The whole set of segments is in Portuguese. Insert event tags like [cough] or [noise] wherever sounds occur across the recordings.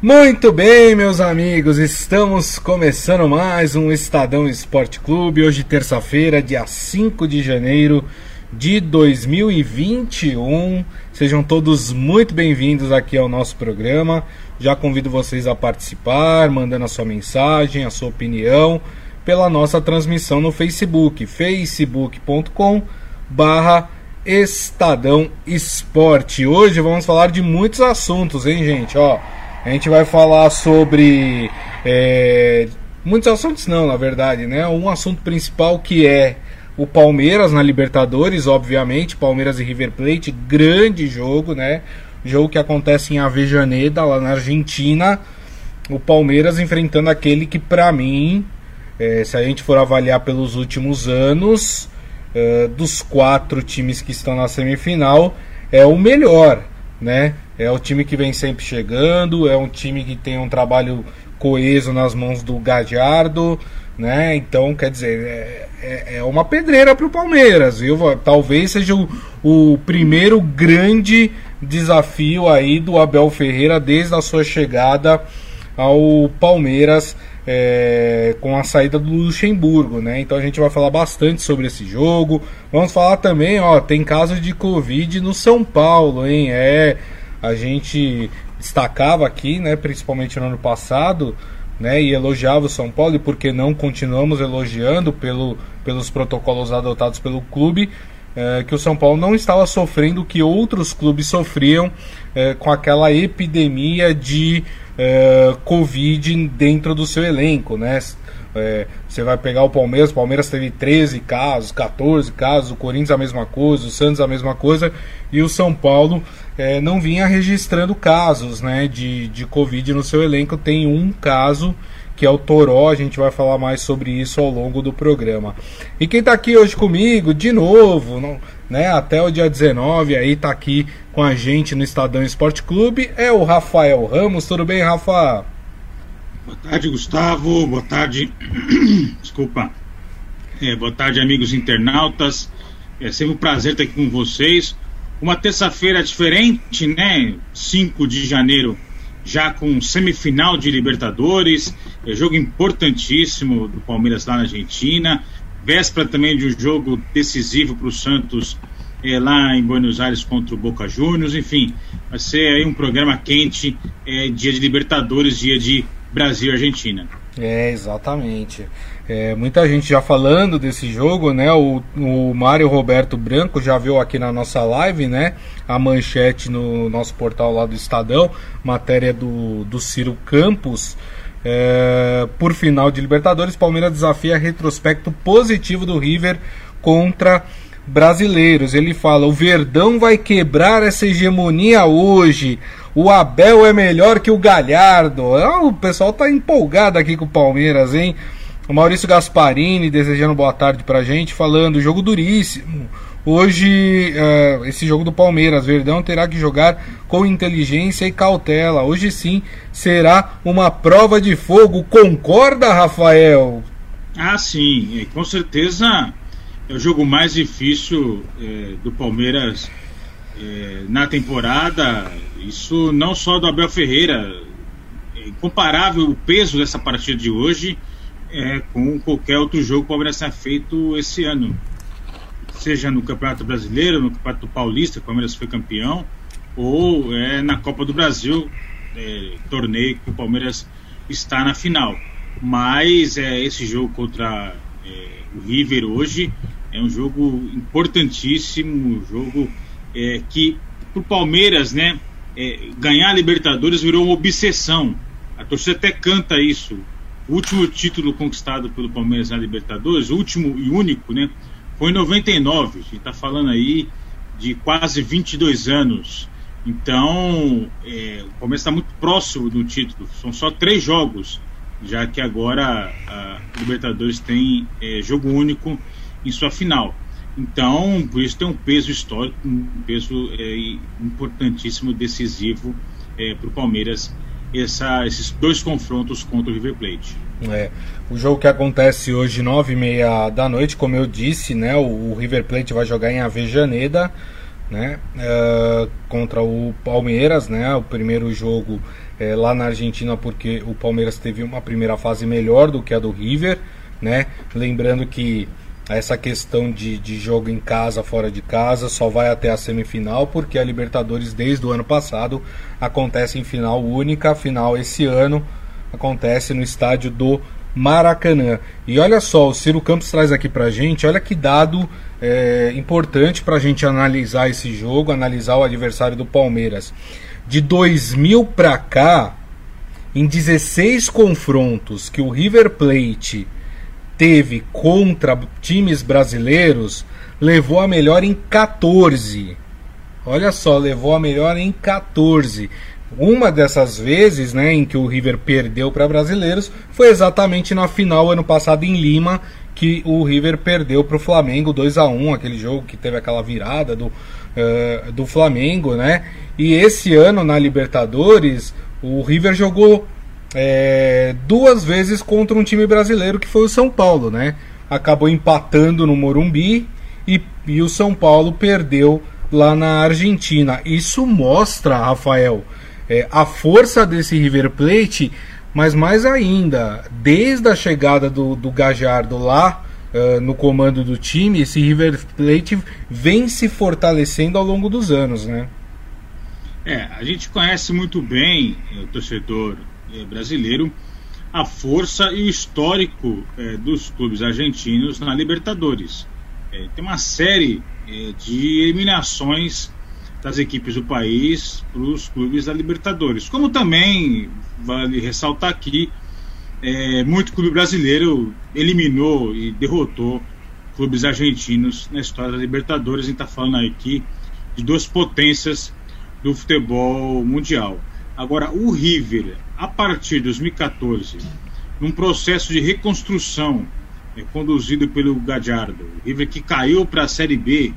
Muito bem, meus amigos, estamos começando mais um Estadão Esporte Clube. Hoje, terça-feira, dia 5 de janeiro de 2021. Sejam todos muito bem-vindos aqui ao nosso programa. Já convido vocês a participar, mandando a sua mensagem, a sua opinião, pela nossa transmissão no Facebook, facebook.com barra Estadão Esporte. Hoje vamos falar de muitos assuntos, hein, gente? Ó, a gente vai falar sobre é, muitos assuntos, não, na verdade, né? Um assunto principal que é o Palmeiras na Libertadores, obviamente, Palmeiras e River Plate, grande jogo, né? Jogo que acontece em Avejaneda, lá na Argentina. O Palmeiras enfrentando aquele que, para mim, é, se a gente for avaliar pelos últimos anos, é, dos quatro times que estão na semifinal, é o melhor, né? É o time que vem sempre chegando, é um time que tem um trabalho coeso nas mãos do Gadiardo, né? Então, quer dizer, é, é, é uma pedreira para o Palmeiras, viu? Talvez seja o, o primeiro grande desafio aí do Abel Ferreira desde a sua chegada ao Palmeiras é, com a saída do Luxemburgo, né? Então a gente vai falar bastante sobre esse jogo. Vamos falar também, ó, tem casos de Covid no São Paulo, hein? É, a gente destacava aqui, né, principalmente no ano passado, né, e elogiava o São Paulo, e porque não continuamos elogiando pelo, pelos protocolos adotados pelo clube, é, que o São Paulo não estava sofrendo o que outros clubes sofriam é, com aquela epidemia de é, Covid dentro do seu elenco, né? É, você vai pegar o Palmeiras, o Palmeiras teve 13 casos, 14 casos, o Corinthians a mesma coisa, o Santos a mesma coisa, e o São Paulo é, não vinha registrando casos né, de, de Covid no seu elenco. Tem um caso que é o Toró, a gente vai falar mais sobre isso ao longo do programa. E quem está aqui hoje comigo, de novo, não, né, até o dia 19, aí está aqui com a gente no Estadão Esporte Clube, é o Rafael Ramos. Tudo bem, Rafa? Boa tarde, Gustavo. Boa tarde. [clears throat] Desculpa. É, boa tarde, amigos internautas. É sempre um prazer estar aqui com vocês. Uma terça-feira diferente, né? 5 de janeiro, já com semifinal de Libertadores. É jogo importantíssimo do Palmeiras lá na Argentina. Véspera também de um jogo decisivo para o Santos é, lá em Buenos Aires contra o Boca Juniors. Enfim, vai ser aí um programa quente, é, dia de Libertadores, dia de Brasil Argentina. É, exatamente. É, muita gente já falando desse jogo, né? O, o Mário Roberto Branco já viu aqui na nossa live, né? A manchete no nosso portal lá do Estadão, matéria do, do Ciro Campos. É, por final de Libertadores, Palmeiras desafia retrospecto positivo do River contra brasileiros. Ele fala: o Verdão vai quebrar essa hegemonia hoje. O Abel é melhor que o Galhardo. Ah, o pessoal tá empolgado aqui com o Palmeiras, hein? O Maurício Gasparini desejando boa tarde pra gente, falando: jogo duríssimo. Hoje, uh, esse jogo do Palmeiras, Verdão terá que jogar com inteligência e cautela. Hoje sim será uma prova de fogo. Concorda, Rafael? Ah, sim, com certeza é o jogo mais difícil é, do Palmeiras é, na temporada. Isso não só do Abel Ferreira. É incomparável o peso dessa partida de hoje é, com qualquer outro jogo que o Palmeiras tenha feito esse ano. Seja no Campeonato Brasileiro, no Campeonato Paulista, o Palmeiras foi campeão, ou é, na Copa do Brasil, é, torneio que o Palmeiras está na final. Mas é, esse jogo contra é, o River hoje é um jogo importantíssimo, um jogo é, que para o Palmeiras, né, é, ganhar a Libertadores virou uma obsessão. A torcida até canta isso. O último título conquistado pelo Palmeiras na Libertadores, o último e único, né, foi em 99. A gente está falando aí de quase 22 anos. Então, é, o Palmeiras está muito próximo do título. São só três jogos, já que agora a Libertadores tem é, jogo único em sua final. Então, por isso tem um peso histórico, um peso é, importantíssimo, decisivo é, para o Palmeiras, essa, esses dois confrontos contra o River Plate. É, o jogo que acontece hoje, nove e meia da noite, como eu disse, né, o, River Plate vai jogar em Avejaneda, né, uh, contra o Palmeiras, né, o primeiro jogo é, lá na Argentina porque o Palmeiras teve uma primeira fase melhor do que a do River, né? Lembrando que essa questão de, de jogo em casa, fora de casa, só vai até a semifinal, porque a Libertadores, desde o ano passado, acontece em final única. Final esse ano acontece no estádio do Maracanã. E olha só, o Ciro Campos traz aqui pra gente, olha que dado é, importante pra gente analisar esse jogo, analisar o adversário do Palmeiras. De 2000 pra cá, em 16 confrontos que o River Plate teve contra times brasileiros, levou a melhor em 14. Olha só, levou a melhor em 14. Uma dessas vezes, né, em que o River perdeu para brasileiros, foi exatamente na final ano passado em Lima, que o River perdeu para o Flamengo 2 a 1 aquele jogo que teve aquela virada do, uh, do Flamengo, né? E esse ano na Libertadores, o River jogou é, duas vezes contra um time brasileiro que foi o São Paulo, né? Acabou empatando no Morumbi e, e o São Paulo perdeu lá na Argentina. Isso mostra, Rafael, é, a força desse River Plate, mas mais ainda, desde a chegada do, do Gajardo lá uh, no comando do time, esse River Plate vem se fortalecendo ao longo dos anos, né? É, a gente conhece muito bem o torcedor é, brasileiro a força e o histórico é, dos clubes argentinos na Libertadores. É, tem uma série é, de eliminações das equipes do país para os clubes da Libertadores. Como também vale ressaltar aqui, é, muito clube brasileiro eliminou e derrotou clubes argentinos na história da Libertadores. A gente está falando aqui de duas potências do futebol mundial. Agora, o River, a partir de 2014, num processo de reconstrução é, conduzido pelo Gadiardo, o River que caiu para a Série B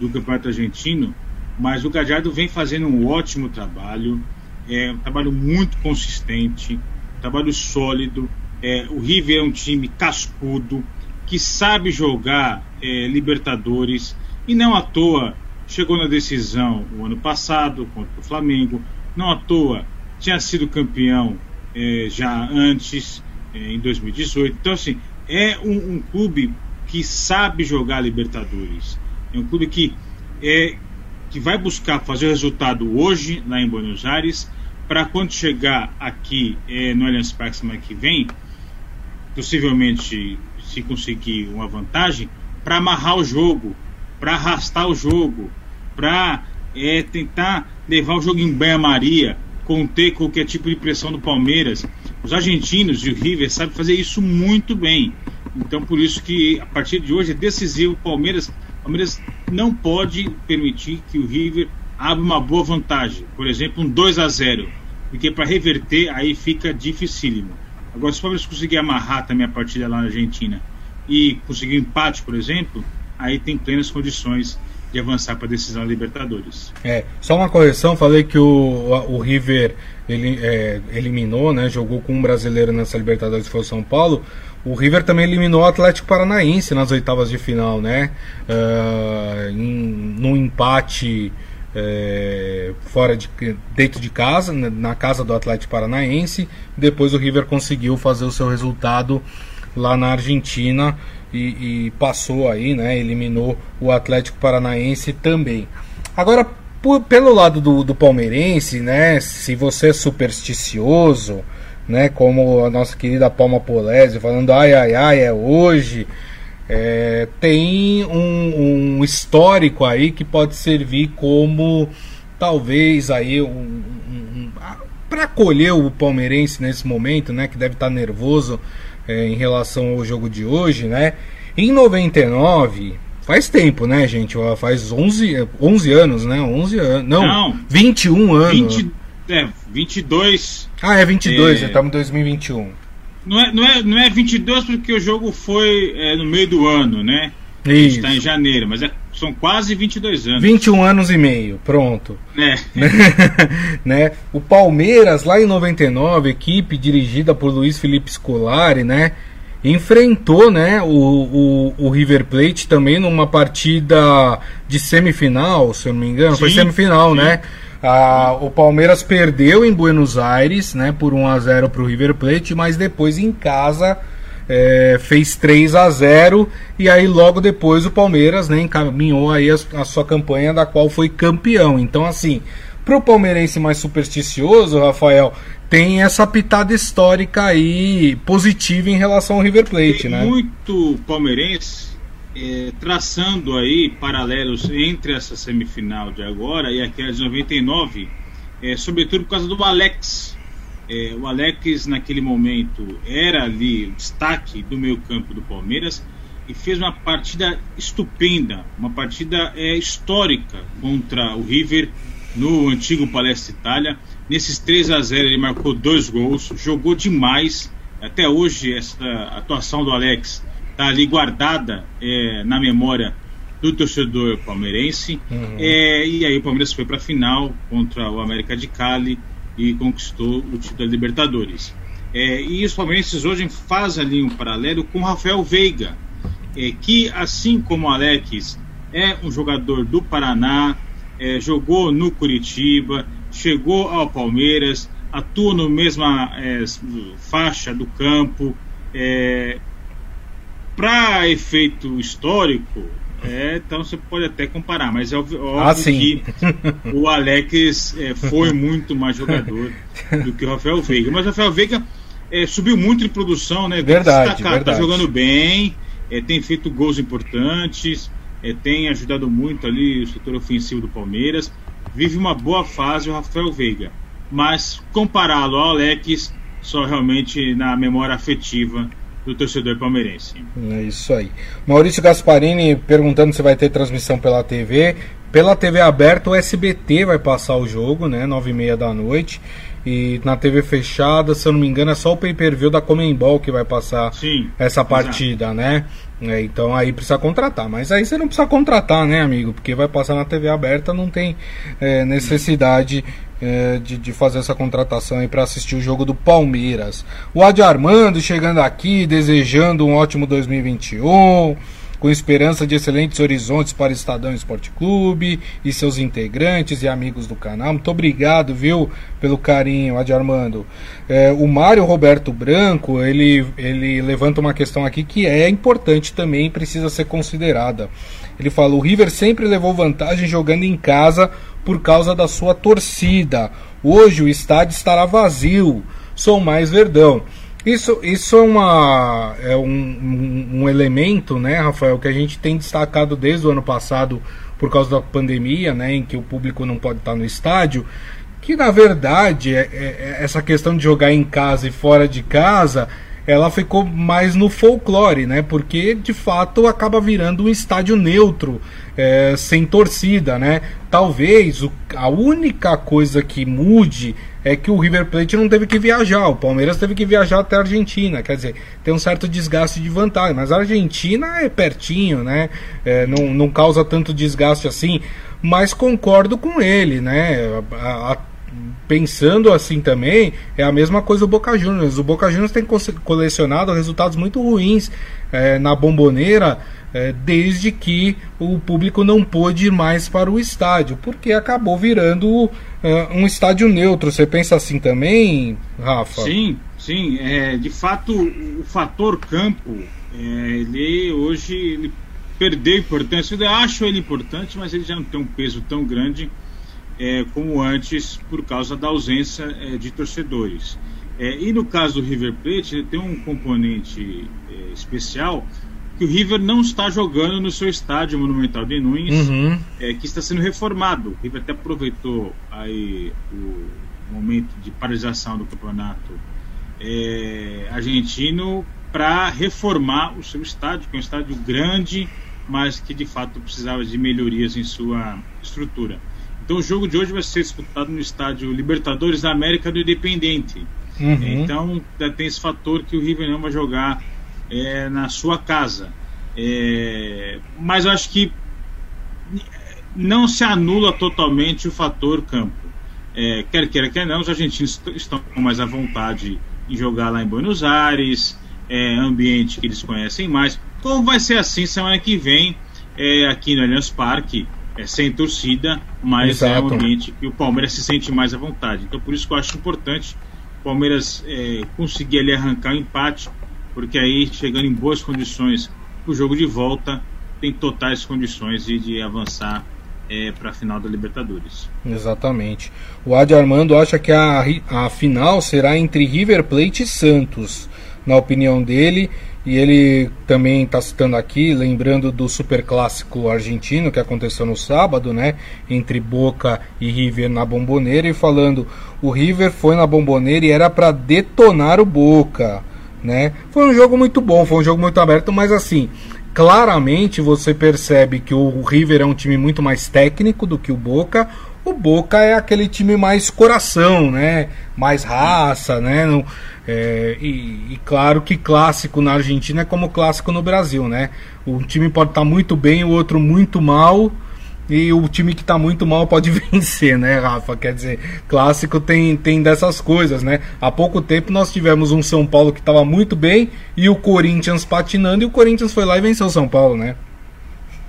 do Campeonato Argentino, mas o Gadiardo vem fazendo um ótimo trabalho, é um trabalho muito consistente, um trabalho sólido. É, o River é um time cascudo, que sabe jogar é, Libertadores e não à toa chegou na decisão o ano passado contra o Flamengo, não à toa tinha sido campeão é, já antes, é, em 2018. Então, assim, é um, um, clube que sabe jogar Libertadores. É um clube que, é, que vai buscar fazer o resultado hoje, lá em Buenos Aires, para quando chegar aqui é, no Allianz Parque semana que vem, possivelmente se conseguir uma vantagem, para amarrar o jogo, para arrastar o jogo, para é, tentar levar o jogo em banha-maria, conter qualquer tipo de pressão do Palmeiras. Os argentinos e o River sabem fazer isso muito bem. Então, por isso que a partir de hoje é decisivo o Palmeiras. Palmeiras não pode permitir que o River abra uma boa vantagem. Por exemplo, um 2 a 0 Porque para reverter aí fica dificílimo. Agora, se o Palmeiras conseguir amarrar também a partida lá na Argentina e conseguir um empate, por exemplo, aí tem plenas condições de avançar para a decisão da Libertadores. É, só uma correção, falei que o, o River ele, é, eliminou, né, jogou com um brasileiro nessa Libertadores, foi o São Paulo. O River também eliminou o Atlético Paranaense nas oitavas de final, né? Uh, em, num empate é, fora de dentro de casa, na casa do Atlético Paranaense. Depois o River conseguiu fazer o seu resultado lá na Argentina e, e passou aí, né? Eliminou o Atlético Paranaense também. Agora, por, pelo lado do, do palmeirense, né? Se você é supersticioso, né? Como a nossa querida Palma Polese falando, ai, ai, ai, é hoje. É, tem um, um, histórico aí que pode servir como talvez aí um, um, um para acolher o palmeirense nesse momento, né? Que deve estar tá nervoso é, em relação ao jogo de hoje, né? Em 99, faz tempo, né, gente? Faz 11, 11 anos, né? 11 anos. Não, não 21 anos. 20, é, 22. Ah, é 22, é... estamos em 2021. Não é, não, é, não é 22 porque o jogo foi é, no meio do ano, né? Isso. A gente está em janeiro, mas é, são quase 22 anos. 21 anos e meio, pronto. É. [laughs] né? O Palmeiras, lá em 99, equipe dirigida por Luiz Felipe Scolari, né? Enfrentou né, o, o, o River Plate também numa partida de semifinal, se eu não me engano. Sim, Foi semifinal, sim. né? Ah, o Palmeiras perdeu em Buenos Aires, né, por 1 a 0 para o River Plate, mas depois em casa é, fez 3 a 0 e aí logo depois o Palmeiras né, encaminhou aí a, a sua campanha da qual foi campeão. Então assim, para o palmeirense mais supersticioso, Rafael, tem essa pitada histórica aí positiva em relação ao River Plate, tem né? Muito palmeirense é, traçando aí paralelos entre essa semifinal de agora e aquela de 99, é, sobretudo por causa do Alex. É, o Alex, naquele momento, era ali o destaque do meio campo do Palmeiras e fez uma partida estupenda, uma partida é, histórica contra o River no antigo Palestra Itália. Nesses 3 a 0 ele marcou dois gols, jogou demais. Até hoje essa atuação do Alex está ali guardada é, na memória do torcedor palmeirense. Uhum. É, e aí o Palmeiras foi para a final contra o América de Cali e conquistou o título da Libertadores. É, e os palmeirenses hoje fazem ali um paralelo com Rafael Veiga, é, que assim como o Alex é um jogador do Paraná, é, jogou no Curitiba, chegou ao Palmeiras, atua na mesma é, faixa do campo. Para efeito histórico, é, então você pode até comparar, mas é óbvio, óbvio ah, que o Alex é, foi muito mais jogador do que o Rafael Veiga. Mas o Rafael Veiga é, subiu muito em produção, né? Verdade, tá verdade. Tá jogando bem, é, tem feito gols importantes, é, tem ajudado muito ali o setor ofensivo do Palmeiras. Vive uma boa fase o Rafael Veiga. Mas compará-lo ao Alex, só realmente na memória afetiva do torcedor palmeirense. É isso aí. Maurício Gasparini perguntando se vai ter transmissão pela TV. Pela TV aberta, o SBT vai passar o jogo, né? Nove e meia da noite. E na TV fechada, se eu não me engano, é só o pay-per-view da Comembol que vai passar Sim, essa partida, exato. né? É, então aí precisa contratar. Mas aí você não precisa contratar, né, amigo? Porque vai passar na TV aberta, não tem é, necessidade é, de, de, fazer essa contratação aí para assistir o jogo do Palmeiras. O Adi Armando chegando aqui, desejando um ótimo 2021 com esperança de excelentes horizontes para o Estadão Esporte Clube e seus integrantes e amigos do canal. Muito obrigado, viu, pelo carinho, Adi Armando. É, o Mário Roberto Branco, ele, ele levanta uma questão aqui que é importante também precisa ser considerada. Ele fala: o River sempre levou vantagem jogando em casa por causa da sua torcida. Hoje o estádio estará vazio. Sou mais verdão. Isso, isso é, uma, é um, um, elemento, né, Rafael, que a gente tem destacado desde o ano passado por causa da pandemia, né, em que o público não pode estar no estádio, que na verdade é, é, é essa questão de jogar em casa e fora de casa ela ficou mais no folclore, né? Porque de fato acaba virando um estádio neutro, é, sem torcida, né? Talvez o, a única coisa que mude é que o River Plate não teve que viajar, o Palmeiras teve que viajar até a Argentina, quer dizer, tem um certo desgaste de vantagem, mas a Argentina é pertinho, né? É, não, não causa tanto desgaste assim, mas concordo com ele, né? A, a, pensando assim também, é a mesma coisa o Boca Juniors. O Boca Juniors tem colecionado resultados muito ruins é, na bomboneira é, desde que o público não pôde ir mais para o estádio, porque acabou virando um estádio neutro. Você pensa assim também, Rafa? Sim, sim. É, de fato, o fator campo, é, ele hoje ele perdeu importância. Eu acho ele importante, mas ele já não tem um peso tão grande é, como antes por causa da ausência é, de torcedores. É, e no caso do River Plate, tem um componente é, especial que o River não está jogando no seu estádio Monumental de Nunes, uhum. É, que está sendo reformado. O River até aproveitou aí o momento de paralisação do campeonato é, argentino para reformar o seu estádio, que é um estádio grande, mas que de fato precisava de melhorias em sua estrutura. Então o jogo de hoje vai ser disputado no estádio Libertadores da América do Independente. Uhum. Então tem esse fator que o River não vai jogar é, na sua casa. É, mas eu acho que não se anula totalmente o fator campo. É, quer queira, quer não, os argentinos estão mais à vontade em jogar lá em Buenos Aires, é, ambiente que eles conhecem mais. Como vai ser assim semana que vem é, aqui no Allianz Parque? é, sem torcida, mas Exato. é um ambiente que o Palmeiras se sente mais à vontade. Então por isso que eu acho importante o Palmeiras é, conseguir ali arrancar o um empate, porque aí chegando em boas condições o jogo de volta tem totais condições de, de avançar é, para a final da Libertadores. Exatamente. O Adi Armando acha que a, a final será entre River Plate e Santos, na opinião dele. E ele também está citando aqui, lembrando do super clássico argentino que aconteceu no sábado, né? Entre Boca e River na Bomboneira, e falando: o River foi na Bomboneira e era para detonar o Boca, né? Foi um jogo muito bom, foi um jogo muito aberto, mas assim, claramente você percebe que o River é um time muito mais técnico do que o Boca. O Boca é aquele time mais coração, né? Mais raça, né? No, é, e, e, claro que clássico na Argentina é como clássico no Brasil, né? Um time pode estar muito bem, o outro muito mal e o time que está muito mal pode [laughs] vencer, né, Rafa? Quer dizer, clássico tem, tem dessas coisas, né? Há pouco tempo nós tivemos um São Paulo que estava muito bem e o Corinthians patinando e o Corinthians foi lá e venceu o São Paulo, né?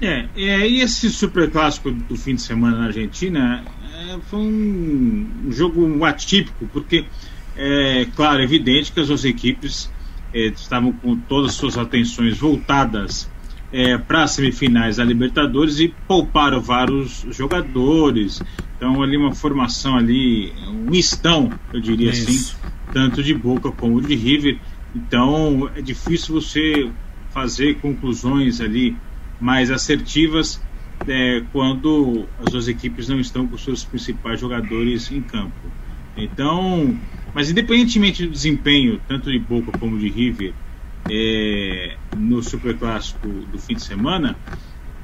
É, é e esse super clássico do fim de semana na Argentina é, foi um, jogo atípico, porque é claro, é evidente que as duas equipes é, estavam com todas as suas atenções voltadas é, para as semifinais da Libertadores e pouparam vários jogadores. Então ali uma formação ali, um mistão, eu diria assim, Isso. assim, tanto de Boca como de River. Então é difícil você fazer conclusões ali mais assertivas é, quando as duas equipes não estão com seus principais jogadores em campo. Então, mas independentemente do desempenho, tanto de Boca como de River, é, no Superclássico do fim de semana,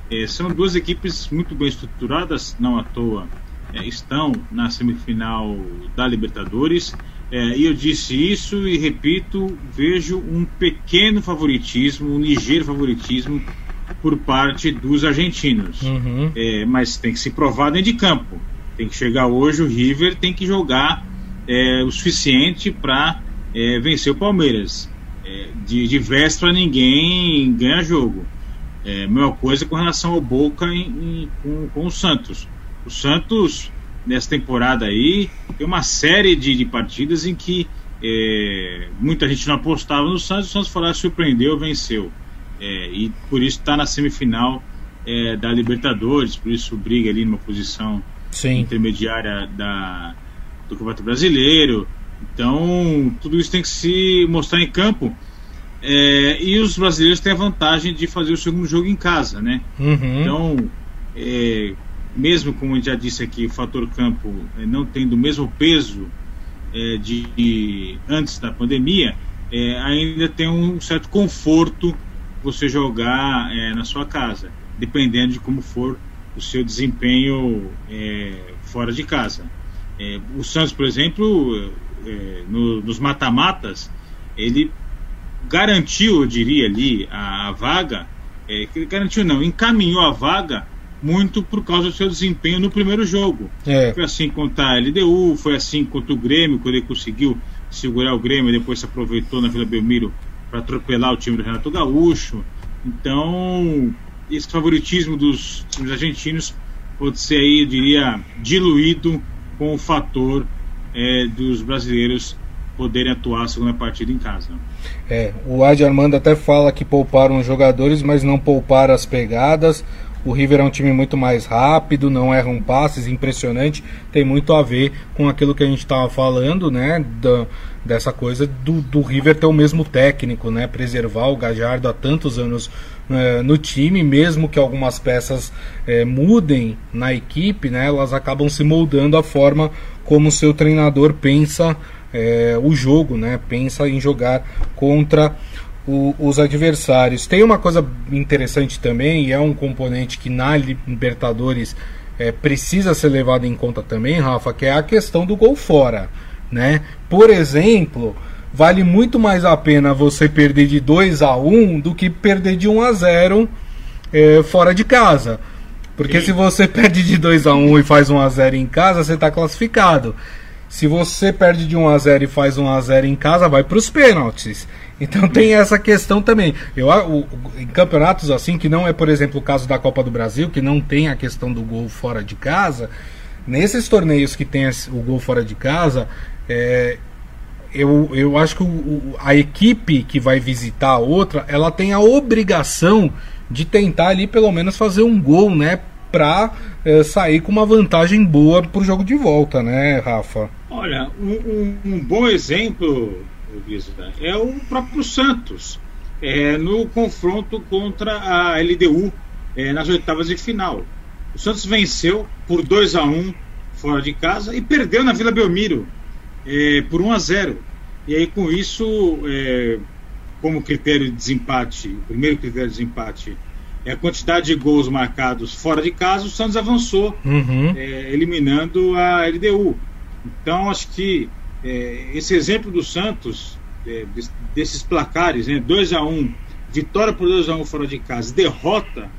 é, são duas equipes muito bem estruturadas, não à toa é, estão na semifinal da Libertadores. É, e eu disse isso e repito, vejo um pequeno favoritismo, um ligeiro favoritismo por parte dos argentinos. Uhum. É, mas tem que se provar dentro de campo. Tem que chegar hoje, o River tem que jogar é, o suficiente para vencer o Palmeiras de, de véspera ninguém ganha jogo. É, mesma coisa com relação ao Boca em, em, com, com o Santos. O Santos, nessa temporada aí, tem uma série de, de partidas em que é, muita gente não apostava no Santos, o Santos foi lá, surpreendeu, venceu. É, e por isso está na semifinal é, da Libertadores, por isso briga ali numa posição Sim. intermediária da, do Campeonato Brasileiro. Então, tudo isso tem que se mostrar em campo. É, e os brasileiros têm a vantagem de fazer o segundo jogo em casa, né? Uhum. Então, é, mesmo como eu já disse aqui, o fator campo é, não tendo o mesmo peso é, de, de, antes da pandemia, é, ainda tem um certo conforto você jogar é, na sua casa, dependendo de como for o seu desempenho fora de casa. o Santos, por exemplo, no, nos mata-matas, ele garantiu, eu diria ali, a, a vaga, é, garantiu não, encaminhou a vaga muito por causa do seu desempenho no primeiro jogo. É. Foi assim contra a LDU, foi assim contra o Grêmio, quando ele conseguiu segurar o Grêmio e depois se aproveitou na Vila Belmiro para atropelar o time do Renato Gaúcho. Então, esse favoritismo dos times argentinos pode ser aí, eu diria, diluído com o fator é, dos brasileiros poderem atuar a segunda partida em casa. É, o Adi Armando até fala que pouparam os jogadores, mas não pouparam as pegadas. O River é um time muito mais rápido, não erram passes, impressionante. Tem muito a ver com aquilo que a gente estava falando, né? Da, dessa coisa do, do River ter o mesmo técnico, né? Preservar o Gajardo há tantos anos é, no time, mesmo que algumas peças é, mudem na equipe, né? Elas acabam se moldando a forma como seu treinador pensa é, o jogo, né? Pensa em jogar contra o, os adversários. Tem uma coisa interessante também, e é um componente que na Libertadores é, precisa ser levado em conta também, Rafa, que é a questão do gol fora, né? Por exemplo, vale muito mais a pena você perder de 2 a 1 do que perder de 1 a 0 é, fora de casa. Porque Sim. se você [laughs] perde de 2 a 1 e faz 1 a 0 em casa, você está classificado. Se você perde de 1 a 0 e faz 1 a 0 em casa, vai para os pênaltis. Então tem essa questão também. Eu, o, em campeonatos assim, que não é, por exemplo, o caso da Copa do Brasil, que não tem a questão do gol fora de casa, nesses torneios que tem o gol fora de casa, é, eu, eu acho que o, a equipe que vai visitar a outra, ela tem a obrigação de tentar ali pelo menos fazer um gol, né? para é, sair com uma vantagem boa para o jogo de volta, né, Rafa? Olha, um, um, um bom exemplo, Guisa, é o próprio Santos, é, no confronto contra a LDU é, nas oitavas de final. O Santos venceu por 2 a 1 fora de casa e perdeu na Vila Belmiro é, por 1 a 0. E aí com isso, é, como critério de desempate, o primeiro critério de desempate é a quantidade de gols marcados fora de casa, o Santos avançou, uhum. é, eliminando a LDU. Então, acho que é, esse exemplo do Santos, é, desses placares, né, 2 a 1 vitória por 2 a 1 fora de casa, derrota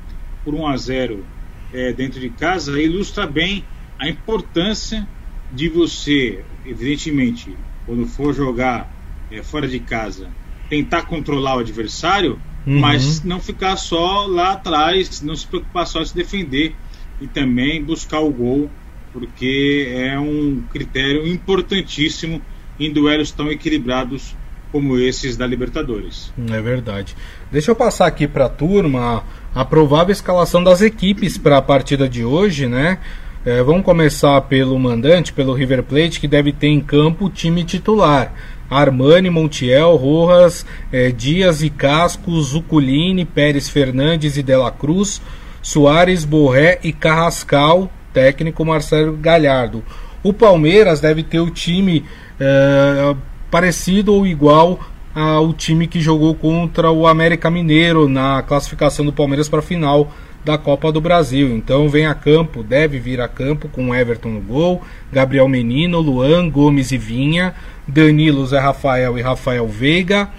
por 1 a 0 é, dentro de casa, ilustra bem a importância de você, evidentemente, quando for jogar é, fora de casa, tentar controlar o adversário, uhum. mas não ficar só lá atrás, não se preocupar só em se defender e também buscar o gol, porque é um critério importantíssimo em duelos tão equilibrados como esses da Libertadores. É verdade. Deixa eu passar aqui para a turma a provável escalação das equipes para a partida de hoje, né? É, vamos começar pelo mandante, pelo River Plate, que deve ter em campo o time titular. Armani, Montiel, Rojas, eh, Dias e Casco, Zuculini, Pérez Fernandes e Dela Cruz, Soares, Borré e Carrascal, técnico Marcelo Galhardo. O Palmeiras deve ter o time eh, parecido ou igual ao time que jogou contra o América Mineiro na classificação do Palmeiras para a final da Copa do Brasil. Então vem a campo, deve vir a campo com Everton no gol, Gabriel Menino, Luan, Gomes e Vinha, Danilo, Zé Rafael e Rafael Veiga,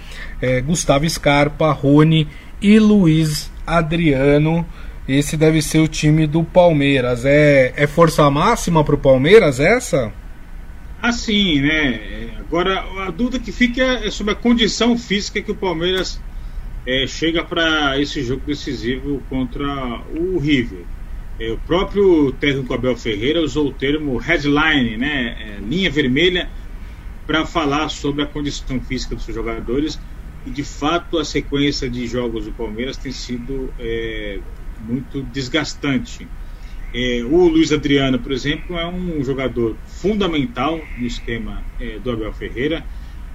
é, Gustavo Scarpa, Rony e Luiz Adriano. Esse deve ser o time do Palmeiras. É, é força máxima para o Palmeiras essa? Assim, né? Agora, a dúvida que fica é sobre a condição física que o Palmeiras é, chega para esse jogo decisivo contra o River. É, o próprio técnico Abel Ferreira usou o termo headline, né? É, linha vermelha para falar sobre a condição física dos jogadores e de fato a sequência de jogos do Palmeiras tem sido é, muito desgastante. É, o Luiz Adriano, por exemplo, é um jogador fundamental no esquema é, do Abel Ferreira,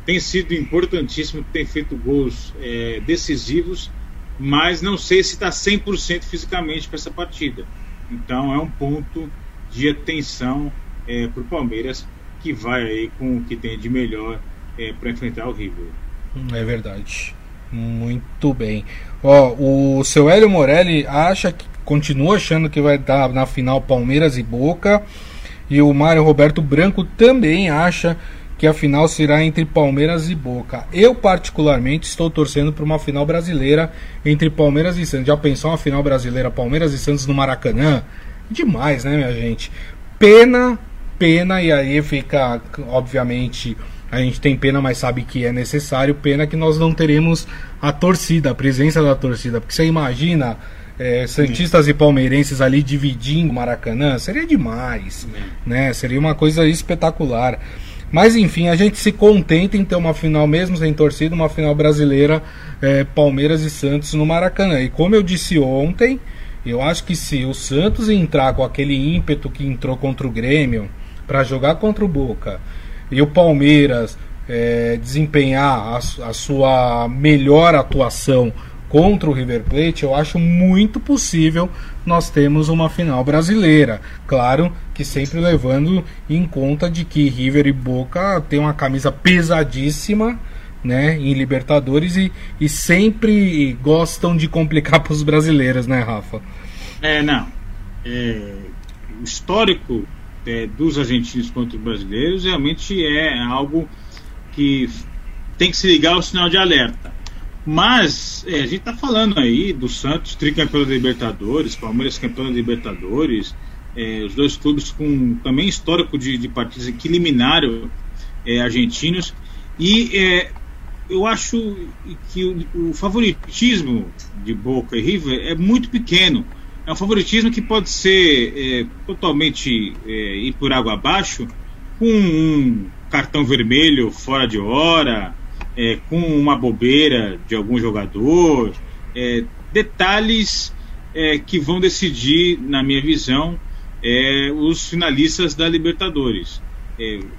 tem sido importantíssimo, tem feito gols é, decisivos, mas não sei se está 100% fisicamente para essa partida. Então é um ponto de atenção é, para o Palmeiras que vai aí com o que tem de melhor é, para enfrentar o River. É verdade. Muito bem. Ó, o seu Hélio Morelli acha que continua achando que vai dar na final Palmeiras e Boca. E o Mário Roberto Branco também acha que a final será entre Palmeiras e Boca. Eu, particularmente, estou torcendo para uma final brasileira entre Palmeiras e Santos. Já pensou uma final brasileira Palmeiras e Santos no Maracanã? Demais, né, minha gente? Pena pena, e aí fica, obviamente, a gente tem pena, mas sabe que é necessário. Pena que nós não teremos a torcida, a presença da torcida. Porque você imagina é, Santistas Sim. e palmeirenses ali dividindo o Maracanã, seria demais, né? Seria uma coisa espetacular. Mas enfim, a gente se contenta em ter uma final, mesmo sem torcida, uma final brasileira, é, Palmeiras e Santos no Maracanã. E como eu disse ontem, eu acho que se o Santos entrar com aquele ímpeto que entrou contra o Grêmio, para jogar contra o Boca e o Palmeiras é, desempenhar a, a, sua melhor atuação contra o River Plate, eu acho muito possível nós termos uma final brasileira. Claro que sempre levando em conta de que River e Boca têm uma camisa pesadíssima né, em Libertadores e, e sempre gostam de complicar [laughs] para os brasileiros, né, Rafa? É, não. É, o histórico é, dos argentinos contra os brasileiros realmente é algo que tem que se ligar ao sinal de alerta. Mas é, a gente está falando aí do Santos tricampeão da Libertadores, Palmeiras campeão da Libertadores, é, os dois clubes com também histórico de, de partidas que eliminaram é, argentinos. E é, eu acho que o, o, favoritismo de Boca e River é muito pequeno. É um favoritismo que pode ser é, totalmente é, ir por água abaixo com um cartão vermelho fora de hora, é, com uma bobeira de algum jogador, é, detalhes é, que vão decidir, na minha visão, é, os finalistas da Libertadores.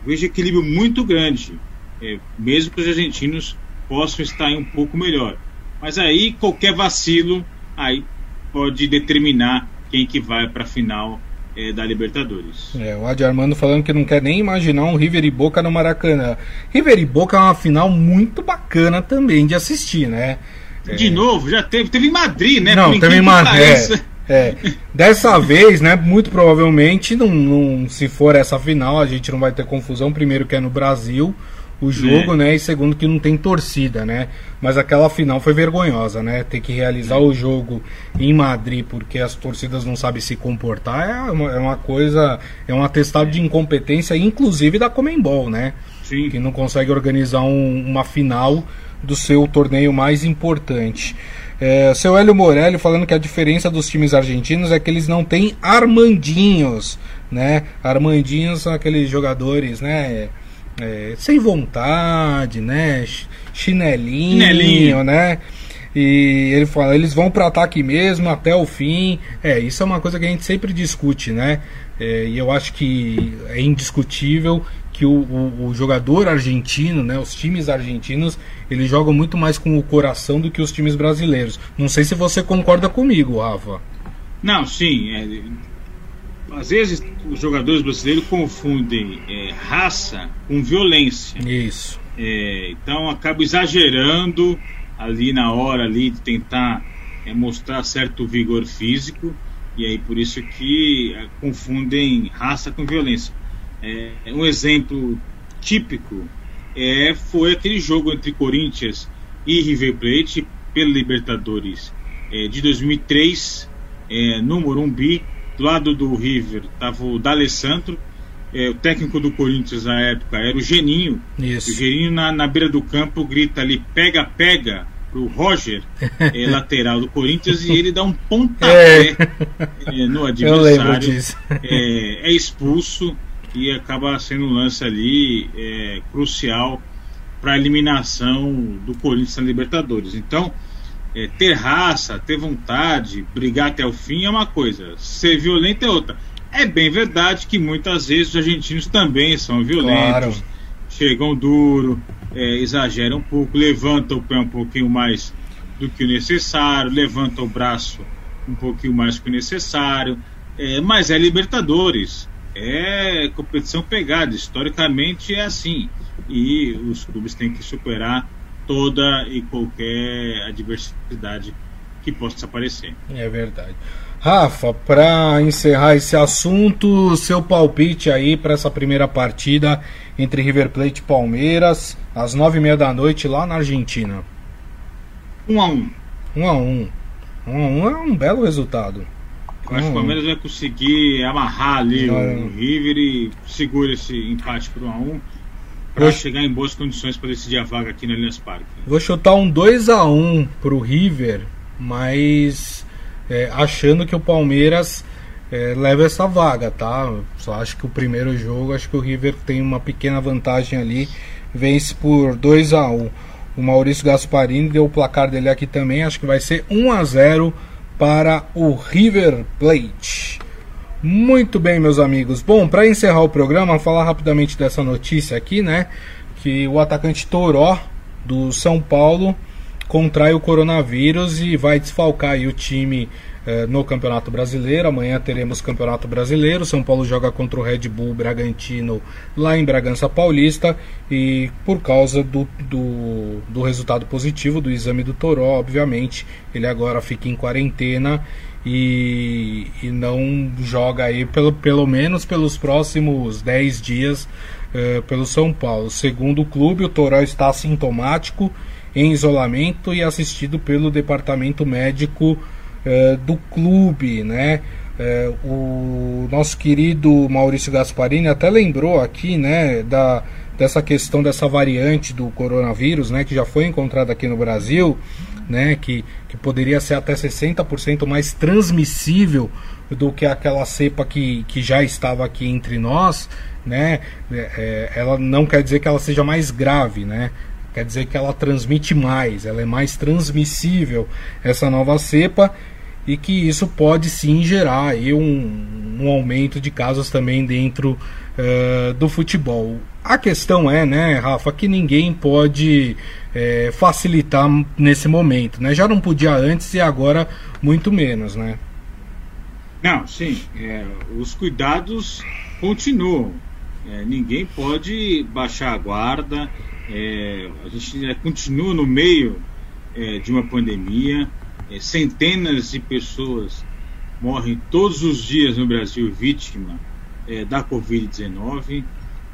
Vejo equilíbrio muito grande, mesmo que os argentinos possam estar um pouco melhor. Mas aí qualquer vacilo aí pode determinar quem que vai para a final é, da Libertadores. É, o Adi Armando falando que não quer nem imaginar um River e Boca no Maracanã. River e Boca é uma final muito bacana também de assistir, né? De é... novo, já teve, teve em Madrid, né? Não, teve em Madrid. É, é, dessa vez, né? Muito provavelmente, não, não, se for essa final, a gente não vai ter confusão. Primeiro que é no Brasil o jogo, é. né? E segundo que não tem torcida, né? Mas aquela final foi vergonhosa, né? Ter que realizar o jogo em Madrid porque as torcidas não sabem se comportar é uma, é uma coisa, é um atestado de incompetência, inclusive da Comembol, né? Sim. Que não consegue organizar um, uma final do seu torneio mais importante. É, seu Hélio Morelli falando que a diferença dos times argentinos é que eles não têm Armandinhos, né? Armandinhos são aqueles jogadores, né? É, sem vontade, né? Chinelinho, Chinelinho, né? E ele fala, eles vão para ataque mesmo até o fim. É, isso é uma coisa que a gente sempre discute, né? É, e eu acho que é indiscutível que o, o, o, jogador argentino, né, os times argentinos, eles jogam muito mais com o coração do que os times brasileiros. Não sei se você concorda comigo, Rafa. Não, sim. É, às vezes os jogadores brasileiros confundem é, raça com violência. Isso. É, então acaba exagerando ali na hora ali de tentar é, mostrar certo vigor físico e aí por isso que é, confundem raça com violência. É, um exemplo típico é, foi aquele jogo entre Corinthians e River Plate pela Libertadores é, de 2003 é, no Morumbi. Do lado do River estava o D'Alessandro, é, o técnico do Corinthians na época era o Geninho. Isso. O Geninho na, na beira do campo grita ali: pega, pega pro Roger, [laughs] é, lateral do Corinthians, e ele dá um pontapé é. É, no [laughs] adversário. É, é expulso e acaba sendo um lance ali é, crucial para a eliminação do Corinthians na Libertadores. Então, é, ter raça, ter vontade, brigar até o fim é uma coisa, ser violento é outra. É bem verdade que muitas vezes os argentinos também são violentos, claro. chegam duro, é, exageram um pouco, levantam o pé um pouquinho mais do que o necessário, levantam o braço um pouquinho mais do que o necessário, é, mas é Libertadores é competição pegada, historicamente é assim. E os clubes têm que superar toda e qualquer adversidade que possa aparecer. É verdade. Rafa, para encerrar esse assunto, seu palpite aí para essa primeira partida entre River Plate e Palmeiras, às nove e meia da noite lá na Argentina. Um a um. Um a um. Um a um é um belo resultado. Eu acho que o Palmeiras vai conseguir amarrar ali o River e segura esse empate por 1 a 1 para chegar em boas condições para decidir a vaga aqui no Allianz Parque. Vou chutar um 2 a 1 pro River, mas é, achando que o Palmeiras é, leva essa vaga, tá? Só acho que o primeiro jogo, acho que o River tem uma pequena vantagem ali, vence por 2 a 1. O Maurício Gasparini deu o placar dele aqui também, acho que vai ser 1 a 0 para o River Plate. Muito bem, meus amigos. Bom, para encerrar o programa, falar rapidamente dessa notícia aqui, né? Que o atacante Toró do São Paulo contrai o coronavírus e vai desfalcar o time eh, no Campeonato Brasileiro. Amanhã teremos Campeonato Brasileiro. São Paulo joga contra o Red Bull Bragantino lá em Bragança Paulista. E por causa do, do, do resultado positivo do exame do Toró, obviamente, ele agora fica em quarentena e, e não joga aí pelo, pelo menos pelos próximos 10 dias uh, pelo São Paulo. Segundo o clube, o Toró está assintomático, em isolamento e assistido pelo departamento médico uh, do clube, né? É, o nosso querido Maurício Gasparini até lembrou aqui, né, da, dessa questão dessa variante do coronavírus, né, que já foi encontrada aqui no Brasil, né, que, que poderia ser até 60% mais transmissível do que aquela cepa que, que já estava aqui entre nós, né, é, ela não quer dizer que ela seja mais grave, né, quer dizer que ela transmite mais, ela é mais transmissível, essa nova cepa, e que isso pode sim gerar aí um, um aumento de casos também dentro uh, do futebol. A questão é, né, Rafa, que ninguém pode é, facilitar nesse momento, né? Já não podia antes e agora muito menos, né? Não, sim. É, os cuidados continuam. É, ninguém pode baixar a guarda. É, a gente continua no meio é, de uma pandemia. É, centenas de pessoas morrem todos os dias no Brasil vítima é, da Covid-19.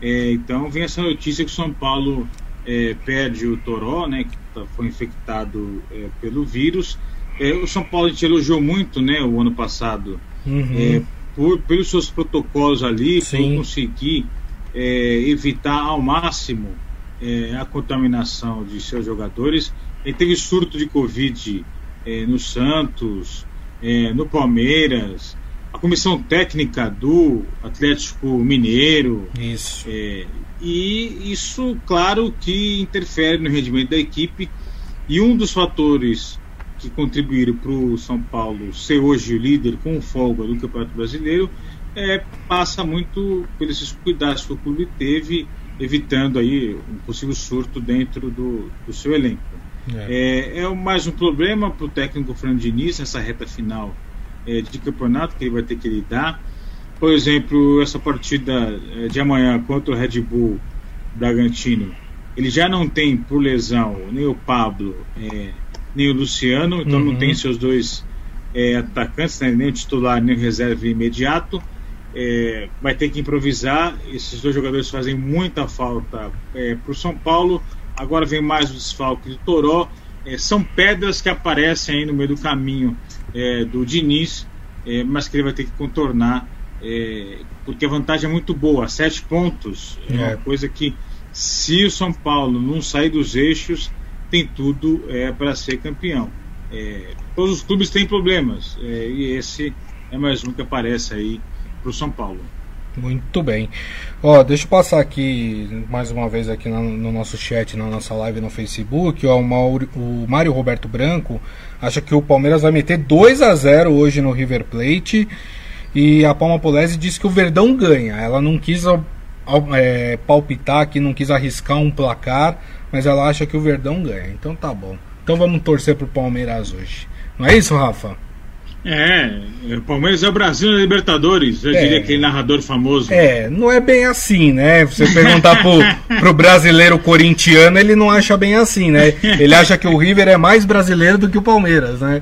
É, então vem essa notícia que o São Paulo é, perde o Toró, né, que tá, foi infectado é, pelo vírus. É, o São Paulo a gente elogiou muito né, o ano passado uhum. Por, pelos seus protocolos ali, Sim. por conseguir evitar ao máximo a contaminação de seus jogadores. Ele teve surto de Covid no Santos, no Palmeiras, a comissão técnica do Atlético Mineiro. Isso. É, e isso, claro, que interfere no rendimento da equipe. E um dos fatores que contribuíram para o São Paulo ser hoje o líder com folga do Campeonato Brasileiro é, passa muito pelos cuidados que o clube teve, evitando aí um possível surto dentro do, do seu elenco. É. é, é mais um problema para o técnico Fernando Diniz nessa reta final é, de campeonato que ele vai ter que lidar. Por exemplo, essa partida é, de amanhã contra o Red Bull Bragantino, ele já não tem por lesão nem o Pablo, é, nem o Luciano, então uhum. não tem seus dois é, atacantes, né, nem o titular, nem o reserva imediato. Vai ter que improvisar. Esses dois jogadores fazem muita falta para o São Paulo. Agora vem mais o desfalque do Toró. É, são pedras que aparecem aí no meio do caminho é, do Diniz, é, mas que ele vai ter que contornar, é, porque a vantagem é muito boa. Sete pontos é, uma é. coisa que, se o São Paulo não sair dos eixos, tem tudo é, para ser campeão. Todos os clubes têm problemas, e esse é mais um que aparece aí para o São Paulo. Muito bem. Ó, deixa eu passar aqui mais uma vez aqui no, no nosso chat, na nossa live no Facebook. Ó, o, o Mário Roberto Branco acha que o Palmeiras vai meter 2 a 0 hoje no River Plate. E a Palma Polese disse que o Verdão ganha. Ela não quis é, palpitar aqui, não quis arriscar um placar, mas ela acha que o Verdão ganha. Então tá bom. Então vamos torcer pro Palmeiras hoje. Não é isso, Rafa? É, o Palmeiras é o Brasil na Libertadores, eu é, diria aquele narrador famoso. É, não é bem assim, né? Você perguntar pro, [laughs] pro brasileiro corintiano, ele não acha bem assim, né? Ele acha que o River é mais brasileiro do que o Palmeiras, né?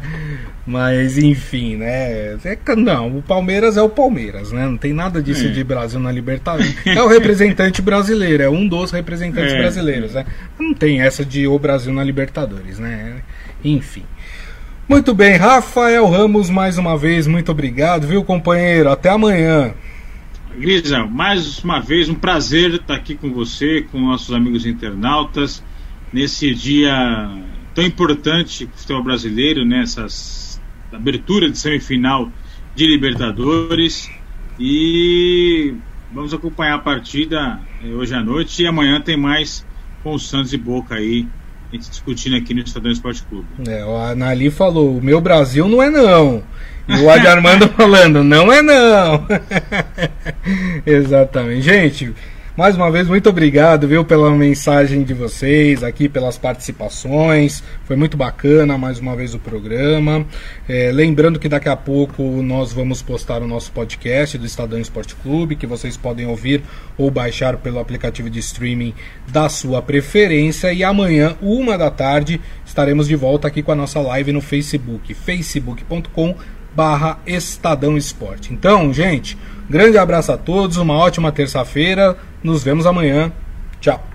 Mas enfim, né? É, não, o Palmeiras é o Palmeiras, né? Não tem nada disso é. de Brasil na Libertadores. É o representante brasileiro, é um dos representantes é. brasileiros, né? Não tem essa de o Brasil na Libertadores, né? Enfim. Muito bem, Rafael Ramos, mais uma vez, muito obrigado, viu, companheiro? Até amanhã. Grisa, mais uma vez, um prazer estar aqui com você, com nossos amigos internautas, nesse dia tão importante para o futebol brasileiro, nessa né? abertura de semifinal de Libertadores. E vamos acompanhar a partida eh, hoje à noite e amanhã tem mais com o Santos e Boca aí gente discutindo aqui no Estadão Esporte Clube. É, o Anali falou: o meu Brasil não é não. E o Adi Armando [laughs] falando: não é não. [laughs] Exatamente. Gente. Mais uma vez, muito obrigado, viu, pela mensagem de vocês aqui, pelas participações. Foi muito bacana mais uma vez o programa. É, lembrando que daqui a pouco nós vamos postar o nosso podcast do Estadão Esporte Clube, que vocês podem ouvir ou baixar pelo aplicativo de streaming da sua preferência. E amanhã, uma da tarde, estaremos de volta aqui com a nossa live no Facebook, facebook.com barra Estadão Esporte. Então, gente, grande abraço a todos, uma ótima terça-feira, nos vemos amanhã. Tchau.